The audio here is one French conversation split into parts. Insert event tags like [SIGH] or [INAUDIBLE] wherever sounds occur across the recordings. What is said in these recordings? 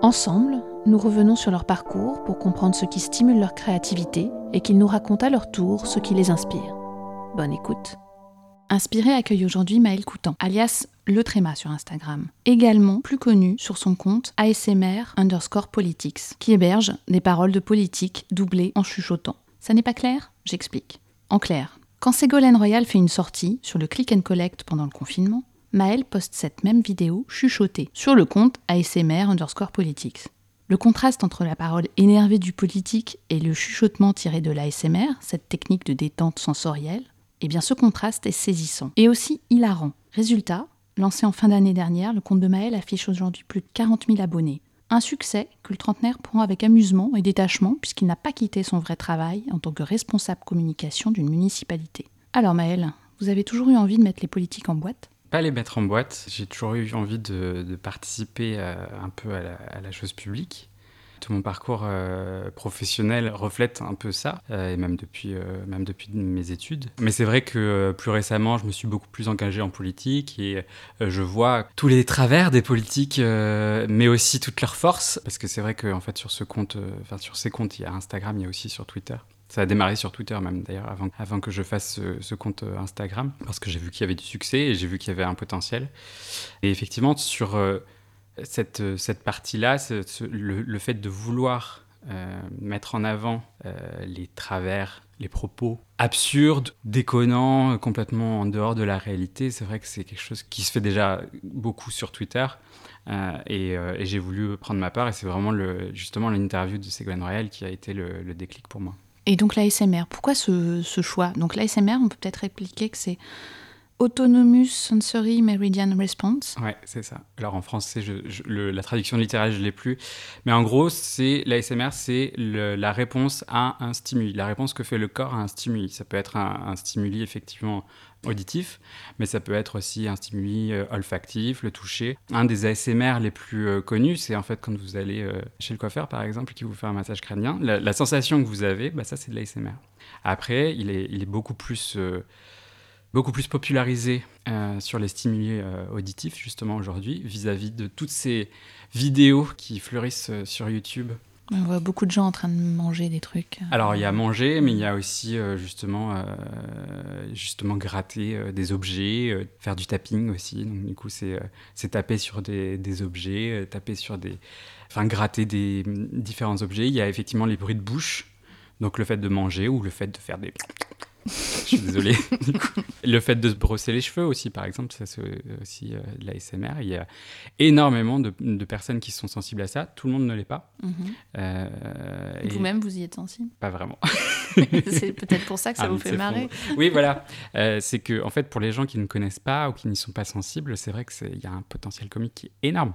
Ensemble, nous revenons sur leur parcours pour comprendre ce qui stimule leur créativité et qu'ils nous racontent à leur tour ce qui les inspire. Bonne écoute. Inspiré accueille aujourd'hui Maël Coutan, alias Le Tréma sur Instagram, également plus connu sur son compte ASMR underscore politics, qui héberge des paroles de politique doublées en chuchotant. Ça n'est pas clair? J'explique. En clair, quand Ségolène Royal fait une sortie sur le click and collect pendant le confinement, Maël poste cette même vidéo chuchotée sur le compte ASMR underscore politics. Le contraste entre la parole énervée du politique et le chuchotement tiré de l'ASMR, cette technique de détente sensorielle, eh bien ce contraste est saisissant et aussi hilarant. Résultat, lancé en fin d'année dernière, le compte de Maël affiche aujourd'hui plus de 40 000 abonnés. Un succès que le trentenaire prend avec amusement et détachement puisqu'il n'a pas quitté son vrai travail en tant que responsable communication d'une municipalité. Alors Maël, vous avez toujours eu envie de mettre les politiques en boîte? Pas les mettre en boîte, j'ai toujours eu envie de, participer euh, un peu à la, chose publique. Tout mon parcours euh, professionnel reflète un peu ça, euh, et même depuis, même depuis mes études. Mais c'est vrai que plus récemment, je me suis beaucoup plus engagé en politique et je vois tous les travers des politiques, mais aussi toutes leurs forces. Parce que c'est vrai qu'en fait, sur ce compte, sur ces comptes, il y a Instagram, il y a aussi sur Twitter. Ça a démarré sur Twitter même d'ailleurs avant, que je fasse ce, compte euh, Instagram parce que j'ai vu qu'il y avait du succès et j'ai vu qu'il y avait un potentiel. Et effectivement sur euh, cette, euh, cette partie-là, le, fait de vouloir mettre en avant les travers, les propos absurdes, déconnants, complètement en dehors de la réalité, c'est vrai que c'est quelque chose qui se fait déjà beaucoup sur Twitter. Et, j'ai voulu prendre ma part et c'est vraiment justement l'interview de Ségolène Royal qui a été le déclic pour moi. Et donc l'ASMR, pourquoi ce, choix? Donc l'ASMR, on peut peut-être répliquer que c'est Autonomous Sensory Meridian Response. Ouais, c'est ça. Alors en français, la traduction littérale, je l'ai plus. Mais en gros, c'est l'ASMR, c'est la réponse à un stimuli, la réponse que fait le corps à un stimuli. Ça peut être un, un stimuli effectivement auditif, mais ça peut être aussi un stimuli euh, olfactif, le toucher. Un des ASMR les plus euh, connus, c'est en fait quand vous allez euh, chez le coiffeur, par exemple, qui vous fait un massage crânien. La, sensation que vous avez, bah, ça, c'est de l'ASMR. Après, il est, beaucoup plus... beaucoup plus popularisé sur les stimuli auditifs justement aujourd'hui vis-à-vis de toutes ces vidéos qui fleurissent sur YouTube. On voit beaucoup de gens en train de manger des trucs. Alors il y a manger, mais il y a aussi euh, justement euh, justement gratter euh, des objets, euh, faire du tapping aussi. Donc du coup c'est euh, taper sur des, des objets, euh, taper sur des, enfin gratter des différents objets. Il y a effectivement les bruits de bouche. Donc le fait de manger ou le fait de faire des [LAUGHS] je suis désolé. [LAUGHS] Le fait de se brosser les cheveux aussi, par exemple, ça c'est aussi euh, de l'ASMR. Il y a énormément de, de personnes qui sont sensibles à ça. Tout le monde ne l'est pas. Mhm. Euh, et Vous-même, vous y êtes sensible? Pas vraiment. [LAUGHS] c'est peut-être pour ça que ça Ah, vous fait marrer. Oui, voilà. Euh, c'est que, en fait, pour les gens qui ne connaissent pas ou qui n'y sont pas sensibles, c'est vrai qu'il y a un potentiel comique qui est énorme.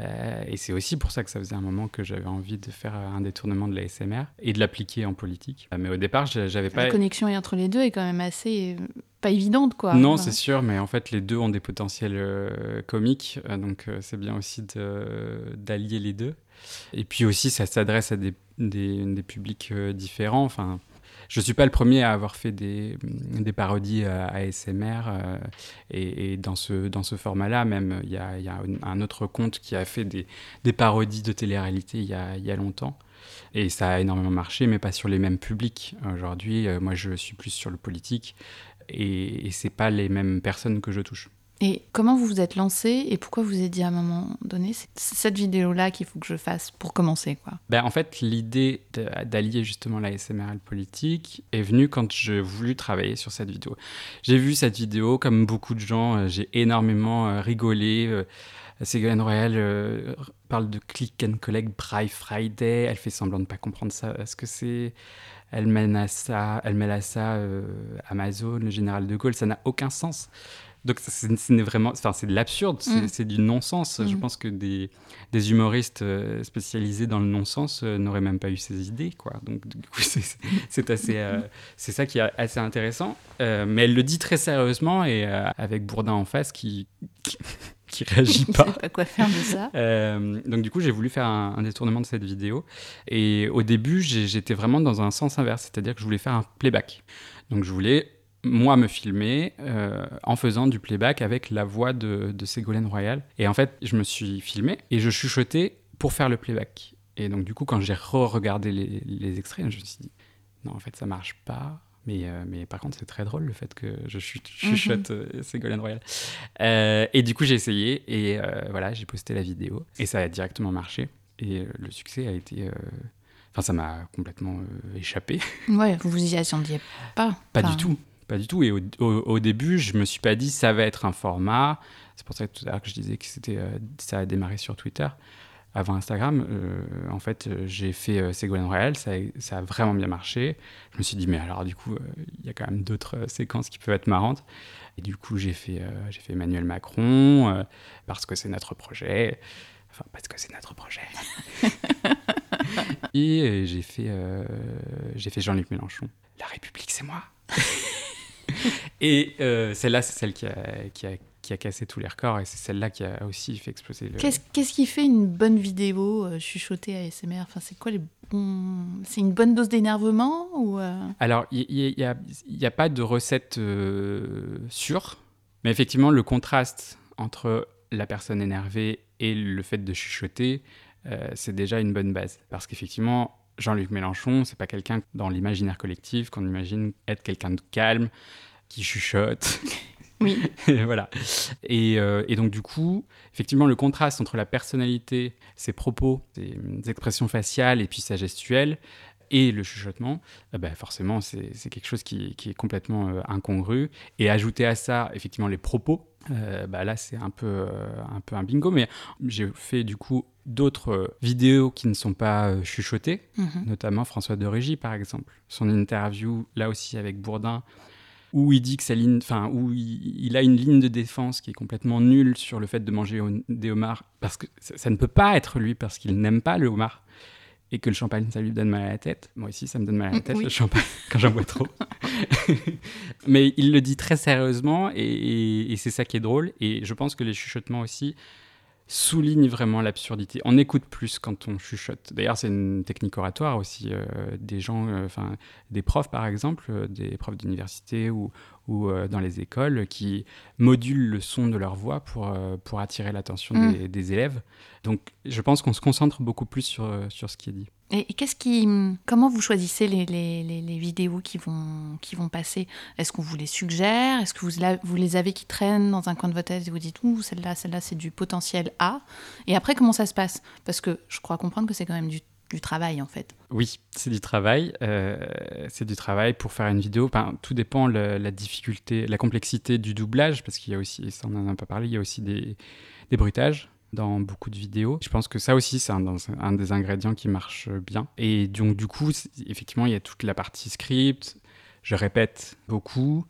Euh, et c'est aussi pour ça que ça faisait un moment que j'avais envie de faire un détournement de l'ASMR et de l'appliquer en politique. Euh, Mais au départ, je- j'avais pas. La connexion entre les deux est quand même assez pas évidente, quoi. Non, c'est sûr, mais en fait, les deux ont des potentiels euh, comiques, euh, donc euh, c'est bien aussi de- d'allier les deux. Et puis aussi, ça s'adresse à des, des- des publics différents. Enfin, je suis pas le premier à avoir fait des, des parodies à ASMR, et, et dans ce, dans ce format-là, même, il y a, y a un- autre compte qui a fait des, des parodies de télé-réalité il y a, il y a longtemps. Et ça a énormément marché, mais pas sur les mêmes publics. Aujourd'hui, euh, moi, je suis plus sur le politique et, et c'est pas les mêmes personnes que je touche. Et comment vous vous êtes lancé et pourquoi vous vous êtes dit à un moment donné, c'est cette vidéo-là qu'il faut que je fasse pour commencer, quoi? Ben, en fait, l'idée d'allier justement la SMR et le politique est venue quand j'ai voulu travailler sur cette vidéo. J'ai vu cette vidéo, comme beaucoup de gens, euh, j'ai énormément euh, rigolé. Ségolène Royal parle de click and collect Braille Friday. Elle fait semblant de ne pas comprendre ça, ce que c'est. Elle mène à ça, elle mêle à ça euh, Amazon, le général de Gaulle. Ça n'a aucun sens. Donc c'est vraiment, enfin c'est de l'absurde, c'est mm. du non-sens. Je mm. pense que des, des humoristes euh, spécialisés dans le non-sens euh, n'auraient même pas eu ces idées, quoi. Donc du coup [LAUGHS] c'est assez, euh, c'est ça qui est assez intéressant. mais elle le dit très sérieusement et avec Bourdin en face qui, qui [LAUGHS] réagit pas. pas quoi faire de ça. [LAUGHS] donc du coup, j'ai voulu faire un, un, détournement de cette vidéo. Et au début, j'étais vraiment dans un sens inverse, c'est-à-dire que je voulais faire un playback. Donc je voulais moi me filmer euh, en faisant du playback avec la voix de, de, Ségolène Royal. Et en fait, je me suis filmé et je chuchotais pour faire le playback. Et donc, du coup, quand j'ai re-regardé les, extraits, je me suis dit, non, en fait, ça marche pas. Mais, euh, mais par contre, c'est très drôle le fait que je chuchote mhm. euh, Ségolène Royal. et du coup, j'ai essayé et voilà, j'ai posté la vidéo. Et ça a directement marché. Et le succès a été. Enfin, ça m'a complètement échappé. [LAUGHS] Ouais, vous vous y attendiez pas. Pas du tout. Pas du tout. Et au, début, je me suis pas dit ça va être un format. C'est pour ça que tout à l'heure que je disais que c'était euh, ça a démarré sur Twitter avant Instagram. Euh, en fait, j'ai fait euh, Ségolène Royal, ça, ça, a vraiment bien marché. Je me suis dit mais alors du coup, il y a quand même d'autres séquences qui peuvent être marrantes. Et du coup, j'ai fait j'ai fait Emmanuel Macron parce que c'est notre projet. Enfin, parce que c'est notre projet. [LAUGHS] et j'ai fait j'ai fait Jean-Luc Mélenchon. La République, c'est moi. [LAUGHS] et euh, celle-là, c'est celle qui a, qui, a, qui a, cassé tous les records et c'est celle-là qui a aussi fait exploser le. Qu'est-ce qui fait une bonne vidéo euh, chuchotée à SMR enfin, C'est quoi les bons. C'est une bonne dose d'énervement ou euh? Alors, il n'y a, y a, pas de recette sûre, mais effectivement, le contraste entre la personne énervée et le fait de chuchoter, c'est déjà une bonne base. Parce qu'effectivement, Jean-Luc Mélenchon, c'est pas quelqu'un dans l'imaginaire collectif qu'on imagine être quelqu'un de calme, qui chuchote. [LAUGHS] Oui. [LAUGHS] voilà. Euh, et, donc, du coup, effectivement, le contraste entre la personnalité, ses propos, ses expressions faciales et puis sa gestuelle, et le chuchotement, eh ben forcément, c'est quelque chose qui, est complètement euh, incongru. Et ajouter à ça, effectivement, les propos, euh, bah là, c'est un peu, un peu un bingo. Mais j'ai fait, du coup, d'autres vidéos qui ne sont pas chuchotées, mhm. notamment François de Régie, par exemple. Son interview, là aussi, avec Bourdin, où il dit que sa ligne, enfin, où il, a une ligne de défense qui est complètement nulle sur le fait de manger des homards, parce que ça, ne peut pas être lui, parce qu'il n'aime pas le homard, et que le champagne, ça lui donne mal à la tête. Moi aussi, ça me donne mal à la tête, le champagne, [LAUGHS] quand j'en bois trop. [LAUGHS] Mais il le dit très sérieusement, et c'est ça qui est drôle, et je pense que les chuchotements aussi, souligne vraiment l'absurdité. On écoute plus quand on chuchote. D'ailleurs, c'est une technique oratoire aussi. Euh, des gens, euh, enfin, des profs par exemple, euh, des profs d'université ou, ou dans les écoles, qui modulent le son de leur voix pour, pour attirer l'attention mm. des, des, élèves. Donc, je pense qu'on se concentre beaucoup plus sur, sur ce qui est dit. Et, qui, comment vous choisissez les, vidéos qui vont, passer? Est-ce qu'on vous les suggère? Est-ce que vous, les avez qui traînent dans un coin de votre tête et vous dites ouh celle-là, celle-là c'est du potentiel A? Et après comment ça se passe? Parce que je crois comprendre que c'est quand même du, travail en fait. Oui, c'est du travail. Euh, c'est du travail pour faire une vidéo. Tout dépend de la difficulté, la complexité du doublage parce qu'il y a aussi, ça on en a pas parlé, il y a aussi des, des bruitages dans beaucoup de vidéos. Je pense que ça aussi, c'est un, des ingrédients qui marche bien. Et donc, du coup, effectivement, il y a toute la partie script. Je répète beaucoup.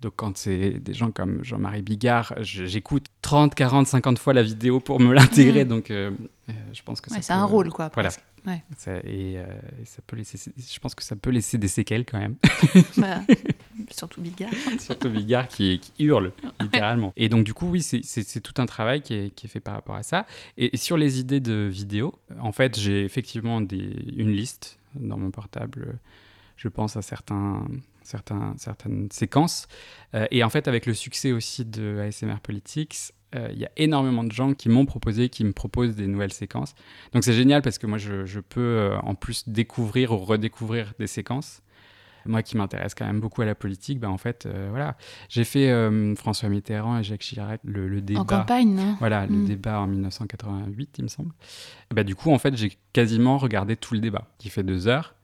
Donc, quand c'est des gens comme Jean-Marie Bigard, j'écoute 30, 40, 50 fois la vidéo pour me l'intégrer. Mmh. Donc, euh, euh, je pense que c'est un rôle, quoi. Voilà. et, euh, ça peut laisser, je pense que ça peut laisser des séquelles quand même. [LAUGHS] Bah, [LAUGHS] surtout Bigard. [LAUGHS] surtout Bigard qui, hurle, littéralement. Et donc, du coup, oui, c'est tout un travail qui est, qui est, fait par rapport à ça. Et, sur les idées de vidéos, en fait, j'ai effectivement des, une liste dans mon portable. Je pense à certains, certains, certaines séquences. Euh, et en fait, avec le succès aussi de ASMR Politics, euh, il y a énormément de gens qui m'ont proposé, qui me proposent des nouvelles séquences. Donc c'est génial parce que moi, je, peux euh, en plus découvrir ou redécouvrir des séquences. Moi qui m'intéresse quand même beaucoup à la politique, ben en fait, euh, voilà. J'ai fait François Mitterrand et Jacques Chirac, le, débat. En campagne, non Voilà, le mm. débat en 1988, il me semble. bah, du coup, en fait, j'ai quasiment regardé tout le débat, qui fait deux heures.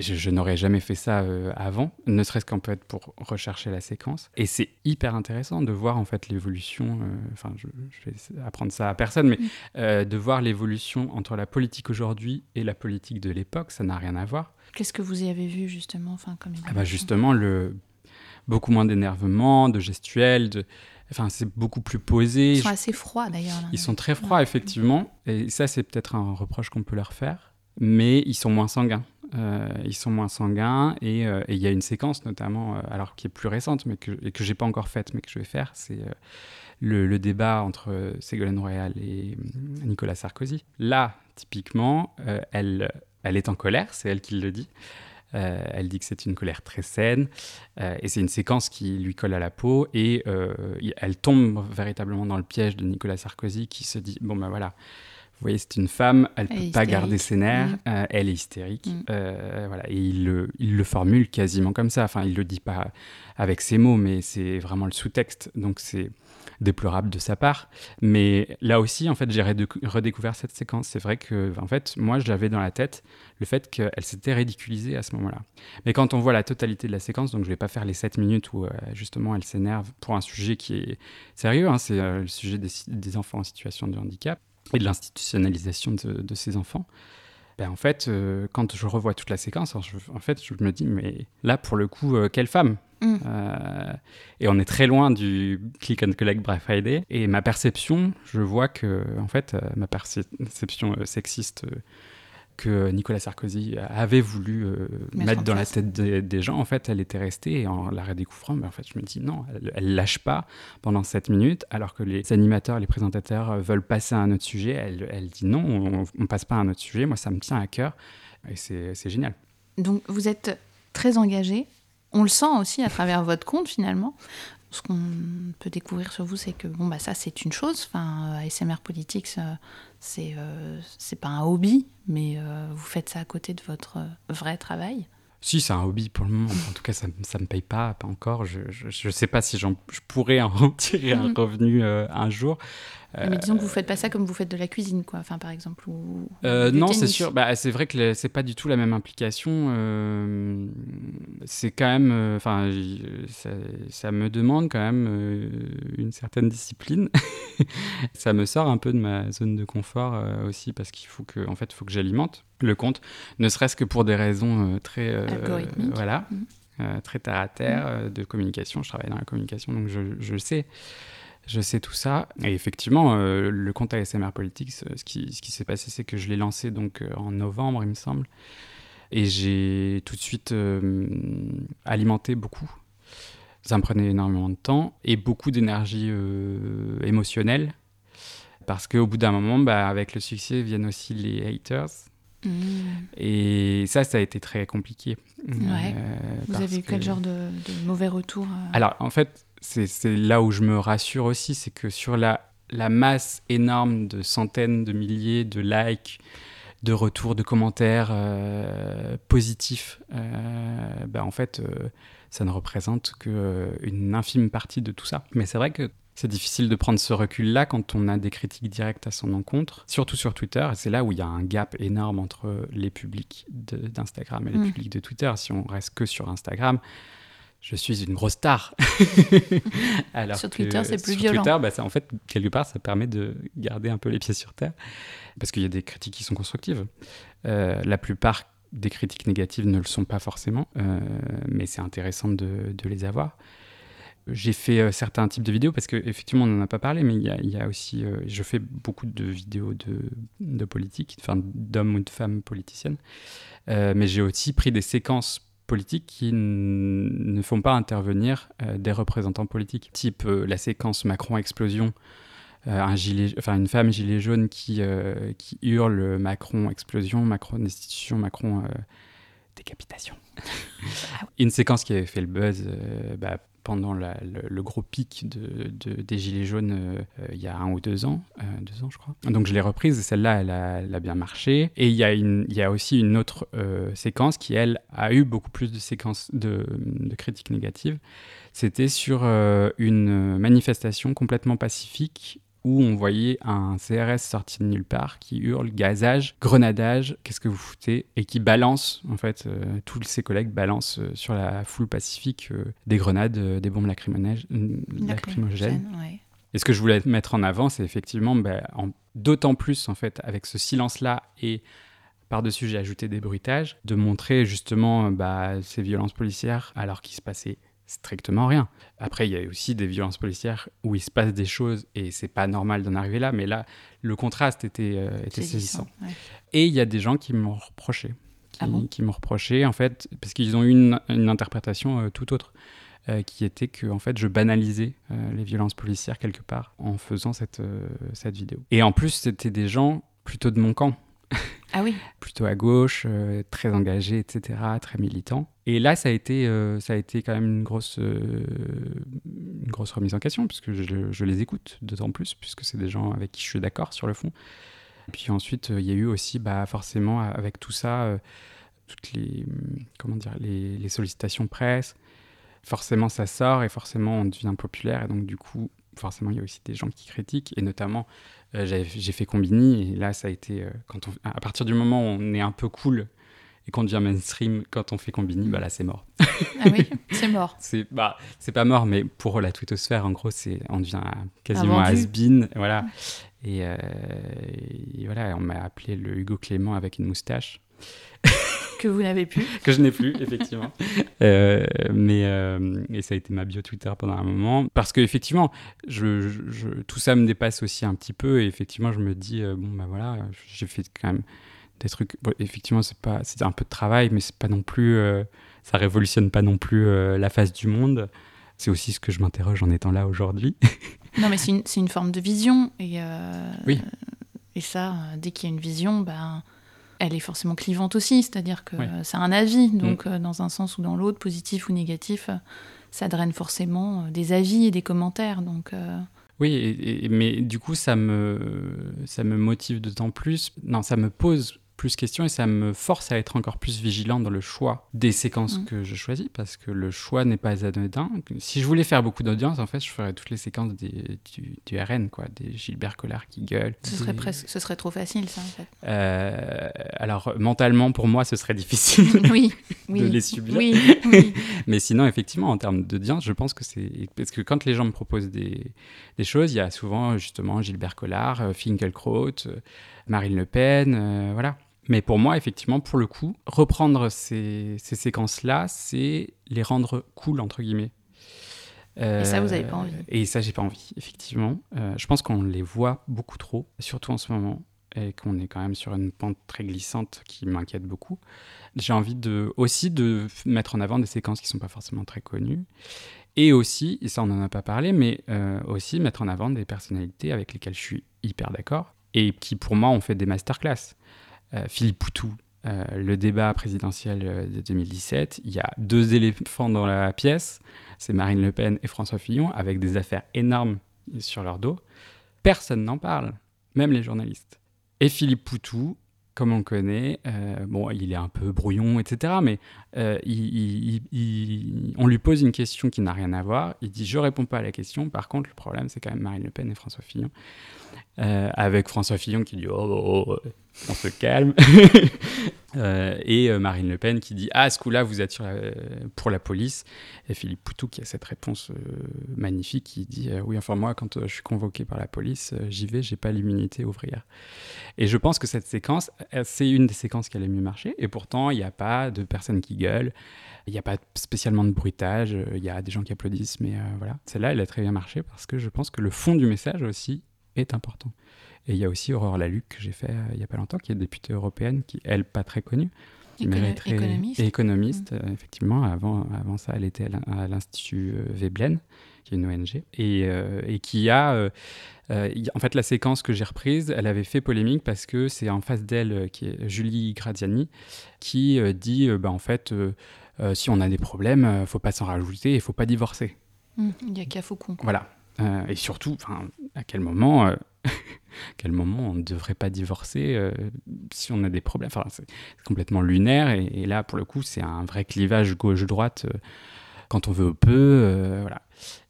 Je, n'aurais jamais fait ça euh, avant, ne serait-ce qu'en peut être pour rechercher la séquence. Et c'est hyper intéressant de voir en fait l'évolution. euh, Enfin, je, je, vais apprendre ça à personne, mais mm. euh, de voir l'évolution entre la politique aujourd'hui et la politique de l'époque, ça n'a rien à voir. Qu'est-ce que vous y avez vu justement, enfin comme ah bah justement le beaucoup moins d'énervement, de gestuel, de... Enfin, c'est beaucoup plus posé. Ils sont assez froids d'ailleurs. Ils sont très froids, effectivement. Et ça, c'est peut-être un reproche qu'on peut leur faire. Mais ils sont moins sanguins. Euh, ils sont moins sanguins euh, et il y a une séquence notamment, euh, alors qui est plus récente mais que, et que j'ai pas encore faite mais que je vais faire, c'est le, le, débat entre Ségolène Royal et Nicolas Sarkozy. Là, typiquement, elle, elle est en colère, c'est elle qui le dit. Euh, elle dit que c'est une colère très saine euh, et c'est une séquence qui lui colle à la peau et euh, elle tombe véritablement dans le piège de Nicolas Sarkozy qui se dit bon ben voilà vous voyez, c'est une femme, elle ne peut pas garder ses nerfs, mm. elle est hystérique. Mm. voilà. Et il le, il le, formule quasiment comme ça. Enfin, il ne le dit pas avec ses mots, mais c'est vraiment le sous-texte. Donc, c'est déplorable de sa part. Mais là aussi, en fait, j'ai redécouvert cette séquence. C'est vrai que, en fait, moi, j'avais dans la tête le fait qu'elle s'était ridiculisée à ce moment-là. Mais quand on voit la totalité de la séquence, donc je vais pas faire les 7 minutes où euh, justement elle s'énerve pour un sujet qui est sérieux, hein, c'est euh, le sujet des, enfants en situation de handicap et de l'institutionnalisation de, ces enfants. Ben, en fait, euh, quand je revois toute la séquence, en fait, je me dis, mais là, pour le coup, quelle femme Mm. Euh, et on est très loin du click and collect Black Friday. Et ma perception, je vois que, en fait, euh, ma perception euh, sexiste que Nicolas Sarkozy avait voulu mettre dans la tête des, gens, en fait, elle était restée. Et en la redécouvrant, mais en fait, je me dis non, elle, elle lâche pas pendant 7 minutes, alors que les animateurs, les présentateurs veulent passer à un autre sujet. Elle, elle dit non, on, on passe pas à un autre sujet. Moi, ça me tient à cœur. Et c'est génial. Donc, vous êtes très engagé on le sent aussi à travers votre compte finalement. Ce qu'on peut découvrir sur vous, c'est que bon, bah, ça, c'est une chose. Enfin, ASMR Politics, c'est euh, c'est pas un hobby, mais euh, vous faites ça à côté de votre euh, vrai travail. Si, c'est un hobby pour le moment. En tout cas, ça ne me paye pas, pas encore. Je ne sais pas si je pourrais en [LAUGHS] tirer un revenu un jour. Mais disons que vous faites pas ça comme vous faites de la cuisine, quoi. Enfin, par exemple. Ou, euh, non, c'est sûr. Bah, c'est vrai que c'est pas du tout la même implication. Euh, c'est quand même. Euh, enfin, ça, me demande quand même une certaine discipline. [LAUGHS] ça me sort un peu de ma zone de confort aussi parce qu'il faut que, en fait, faut que j'alimente le compte, ne serait-ce que pour des raisons très. Voilà. Mmh. très terre à terre mmh. de communication. Je travaille dans la communication, donc je, je le sais je sais tout ça. Et effectivement, euh, le compte ASMR Politics, euh, ce qui, ce qui s'est passé, c'est que je l'ai lancé donc euh, en novembre, il me semble. Et j'ai tout de suite alimenté beaucoup. Ça me prenait énormément de temps et beaucoup d'énergie émotionnelle. Parce qu'au bout d'un moment, bah, avec le succès viennent aussi les haters. Mmh. Et ça, ça a été très compliqué. Ouais. Vous avez eu quel genre de, de mauvais retours Alors, en fait, c'est là où je me rassure aussi, c'est que sur la, la masse énorme de centaines de milliers de likes, de retours, de commentaires euh, positifs, euh, bah, en fait, euh, ça ne représente qu'une infime partie de tout ça. Mais c'est vrai que c'est difficile de prendre ce recul-là quand on a des critiques directes à son encontre, surtout sur Twitter. C'est là où il y a un gap énorme entre les publics d'Instagram et les mm. publics de Twitter. Si on reste que sur Instagram, je suis une grosse star. [LAUGHS] Alors sur Twitter, c'est plus sur violent. Twitter, bah, ça, en fait, quelque part, ça permet de garder un peu les pieds sur terre. Parce qu'il y a des critiques qui sont constructives. Euh, la plupart des critiques négatives ne le sont pas forcément, euh, mais c'est intéressant de, de, les avoir. J'ai fait euh, certains types de vidéos parce qu'effectivement, on n'en a pas parlé, mais il y a, il y a aussi. je fais beaucoup de vidéos de, de politique, enfin d'hommes ou de femmes politiciennes. mais j'ai aussi pris des séquences politiques qui ne font pas intervenir euh, des représentants politiques, type euh, la séquence Macron-explosion, euh, un gilet, enfin, une femme gilet jaune qui, qui hurle Macron-explosion, Macron-destitution, Macron décapitation. Ah une séquence qui avait fait le buzz bah, pendant le, gros pic de, des Gilets jaunes euh, il y a un ou deux ans, euh, deux ans je crois. Donc je l'ai reprise, celle-là elle a, bien marché. Et il y, a aussi une autre euh, séquence qui elle a eu beaucoup plus de séquences de critiques négatives. C'était sur une manifestation complètement pacifique où on voyait un CRS sorti de nulle part qui hurle gazage, grenadage, qu'est-ce que vous foutez? Et qui balance, en fait, euh, tous ses collègues balancent euh, sur la foule pacifique euh, des grenades, des bombes lacrymogènes. Et ce que je voulais mettre en avant, c'est effectivement, bah, d'autant plus, en fait, avec ce silence-là et par-dessus, j'ai ajouté des bruitages, de montrer justement bah, ces violences policières alors qu'il se passait strictement rien. Après, il y a aussi des violences policières où il se passe des choses et c'est pas normal d'en arriver là, mais là, le contraste était, euh, était saisissant. Et il y a des gens qui m'ont reproché. Qui, ah bon? qui m'ont reproché, en fait, parce qu'ils ont eu une, une interprétation euh, tout autre, euh, qui était que en fait, je banalisais les violences policières quelque part en faisant cette, cette vidéo. Et en plus, c'était des gens plutôt de mon camp [LAUGHS] Ah plutôt à gauche, euh, très engagé, etc., très militant. Et là, ça a été, euh, ça a été quand même une grosse, euh, une grosse remise en question, puisque je, les écoute d'autant plus, puisque c'est des gens avec qui je suis d'accord sur le fond. Et puis ensuite, il y a eu aussi, bah, forcément, avec tout ça, toutes les, comment dire, les sollicitations presse. Forcément, ça sort et forcément, on devient populaire. Et donc, du coup, forcément, il y a aussi des gens qui critiquent. Et notamment, euh, j'ai fait Combini. Et là, ça a été. euh, quand on, à partir du moment où on est un peu cool et qu'on devient mainstream, quand on fait Combini, bah là, c'est mort. Ah oui, c'est mort. [LAUGHS] C'est bah, pas mort, mais pour la twittosphère, en gros, c'est on devient quasiment has-been, voilà. Et, euh, et voilà, on m'a appelé le Hugo Clément avec une moustache Que vous n'avez plus. [LAUGHS] que je n'ai plus, effectivement. [LAUGHS] Euh, mais euh, et ça a été ma bio Twitter pendant un moment parce que effectivement, je, je- je- tout ça me dépasse aussi un petit peu et effectivement, je me dis euh, bon bah voilà, j'ai fait quand même des trucs. bon, effectivement, c'est pas, c'est un peu de travail, mais c'est pas non plus, ça révolutionne pas non plus la face du monde. C'est aussi ce que je m'interroge en étant là aujourd'hui. Non, mais c'est une, une forme de vision. Et, Oui. Et ça, dès qu'il y a une vision, ben, elle est forcément clivante aussi. C'est-à-dire que Oui. euh, c'est un avis. Donc, euh, dans un sens ou dans l'autre, positif ou négatif, euh, ça draine forcément euh, des avis et des commentaires. Donc, Oui, et- et- mais du coup, ça me, ça me motive d'autant plus. Non, ça me pose plus question et ça me force à être encore plus vigilant dans le choix des séquences Mm. que je choisis parce que le choix n'est pas anodin. Si je voulais faire beaucoup d'audience, en fait, je ferais toutes les séquences des, du, du RN, quoi, des Gilbert Collard qui gueulent. ce, serait presque, ce serait trop facile, ça, en fait. Euh, alors, mentalement, pour moi, ce serait difficile. [LAUGHS] oui, [LAUGHS] oui. de les subir. Oui, [LAUGHS] oui. Mais sinon, effectivement, en termes d'audience, je pense que c'est. Parce que quand les gens me proposent des, des choses, il y a souvent justement Gilbert Collard, euh, Finkielkraut, euh, Marine Le Pen, euh, voilà. Mais pour moi, effectivement, pour le coup, reprendre ces, ces séquences-là, c'est les rendre cool, entre guillemets. Et ça, vous avez pas Euh, envie. Et ça, j'ai pas envie, effectivement. Euh, je pense qu'on les voit beaucoup trop, surtout en ce moment, et qu'on est quand même sur une pente très glissante qui m'inquiète beaucoup. J'ai envie de, aussi de mettre en avant des séquences qui sont pas forcément très connues. Et aussi, et ça on n'en a pas parlé, mais euh, aussi mettre en avant des personnalités avec lesquelles je suis hyper d'accord et qui pour moi ont fait des masterclass. Euh, Philippe Poutou, euh, le débat présidentiel euh, de 2017, il y a deux éléphants dans la pièce, c'est Marine Le Pen et François Fillon, avec des affaires énormes sur leur dos. Personne n'en parle, même les journalistes. Et Philippe Poutou, comme on le connaît, bon, il est un peu brouillon, etc. Mais on lui pose une question qui n'a rien à voir. Il dit Je réponds pas à la question. Par contre, le problème, c'est quand même Marine Le Pen et François Fillon. Euh, avec François Fillon qui dit Oh, oh, oh, on se calme. [LAUGHS] Euh, et euh, Marine Le Pen qui dit Ah, ce coup-là, vous êtes pour la police. Et Philippe Poutou qui a cette réponse euh, magnifique qui dit euh, Oui, enfin, moi, quand euh, je suis convoqué par la police, euh, j'y vais, j'ai pas l'immunité ouvrière. Et je pense que cette séquence, euh, c'est une des séquences qui a le mieux marché. Et pourtant, il n'y a pas de personnes qui gueulent. Il n'y a pas spécialement de bruitage. euh, Il y a des gens qui applaudissent. Mais euh, voilà, celle-là, elle a très bien marché parce que je pense que le fond du message aussi est important. Et il y a aussi Aurore Laluc que j'ai fait euh, il n'y a pas longtemps, qui est députée européenne, qui, elle, pas très connue. mériterait- économiste. Et économiste, euh, effectivement. Avant, avant ça, elle était à l'in- à l'Institut euh, Veblen, qui est une ONG, et, euh, et qui a... euh, euh, en fait, la séquence que j'ai reprise, elle avait fait polémique parce que c'est en face d'elle, qui est Julie Graziani, qui dit, bah, en fait, si on a des problèmes, euh, faut pas s'en rajouter et faut pas divorcer. Hum, Il y a qu'à Faucon. Voilà. Et surtout, à quel moment, euh, [LAUGHS] quel moment on ne devrait pas divorcer euh, si on a des problèmes Enfin, c'est complètement lunaire. Et, là, pour le coup, c'est un vrai clivage gauche-droite. euh, quand on veut peu, voilà.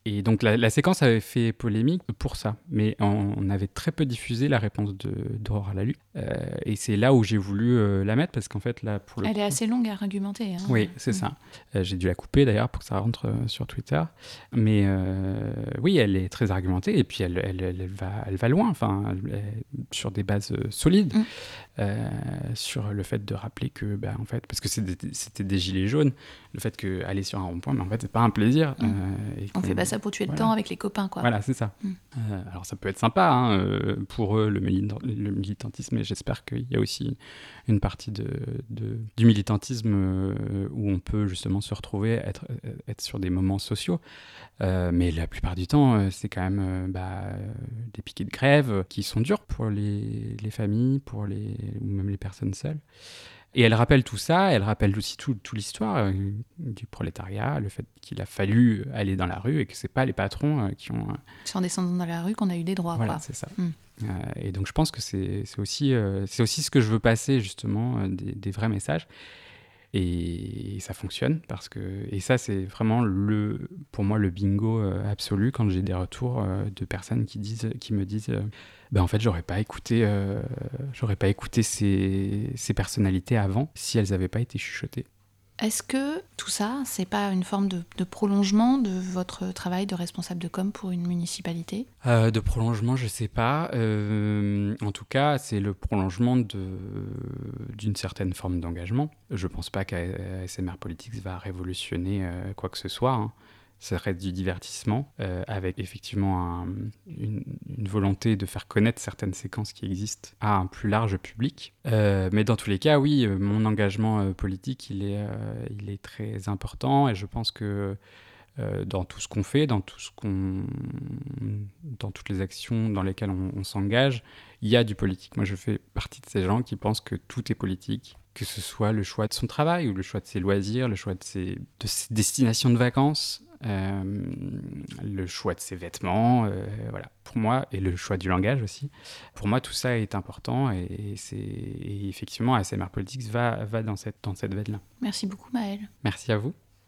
Et donc la, séquence avait fait polémique pour ça, mais on, avait très peu diffusé la réponse d'Aurore Lalu. Euh, et c'est là où j'ai voulu euh, la mettre parce qu'en fait là pour le Elle est assez longue à argumenter. Hein. Oui, c'est ça. Euh, j'ai dû la couper d'ailleurs pour que ça rentre sur Twitter. Mais oui, elle est très argumentée et puis elle, elle, elle, va, elle va loin, enfin, sur des bases solides. Mm. sur le fait de rappeler que, bah, en fait, parce que c'était des gilets jaunes, le fait qu'aller sur un rond-point, mais en fait, c'est pas un plaisir. Mm. On fait pas ça pour tuer le temps avec les copains, quoi. Voilà, c'est ça. Mm. alors, ça peut être sympa hein, pour eux, le, le militantisme, et j'espère qu'il y a aussi une partie de, du militantisme euh, où on peut justement se retrouver, être, être sur des moments sociaux. Euh, mais la plupart du temps, euh, c'est quand même bah, des piquets de grève qui sont durs pour les, les, familles, pour les, ou même les personnes seules. Et elle rappelle tout ça, elle rappelle aussi toute tout l'histoire du prolétariat, le fait qu'il a fallu aller dans la rue et que c'est pas les patrons qui ont... C'est en descendant dans la rue qu'on a eu des droits. Voilà, c'est ça. Hmm. Euh, et donc je pense que c'est aussi, euh, c'est aussi ce que je veux passer justement, euh, des, vrais messages. Et, ça fonctionne parce que et ça c'est vraiment le pour moi le bingo absolu quand j'ai des retours de personnes qui disent qui me disent ben en fait j'aurais pas écouté j'aurais pas écouté ces, ces personnalités avant si elles n'avaient pas été chuchotées est-ce que tout ça, c'est pas une forme de, prolongement de votre travail de responsable de com pour une municipalité? Euh, De prolongement, je sais pas. Euh, en tout cas, c'est le prolongement d'une certaine forme d'engagement. Je pense pas qu'ASMR Politics va révolutionner euh, quoi que ce soit. Hein ça reste du divertissement, euh, avec effectivement une, volonté de faire connaître certaines séquences qui existent à un plus large public. Euh, mais dans tous les cas, oui, euh, mon engagement politique, il est, très important et je pense que dans tout ce qu'on fait, dans, toutes les actions dans lesquelles on, s'engage, il y a du politique. Moi, je fais partie de ces gens qui pensent que tout est politique, que ce soit le choix de son travail ou le choix de ses loisirs, le choix de ses destinations de vacances. Euh, le choix de ses vêtements, euh, voilà, pour moi, et le choix du langage aussi. Pour moi, tout ça est important et, c'est effectivement ASMR Politics va, va dans cette, dans cette veine-là. Merci beaucoup Maëlle. Merci à vous.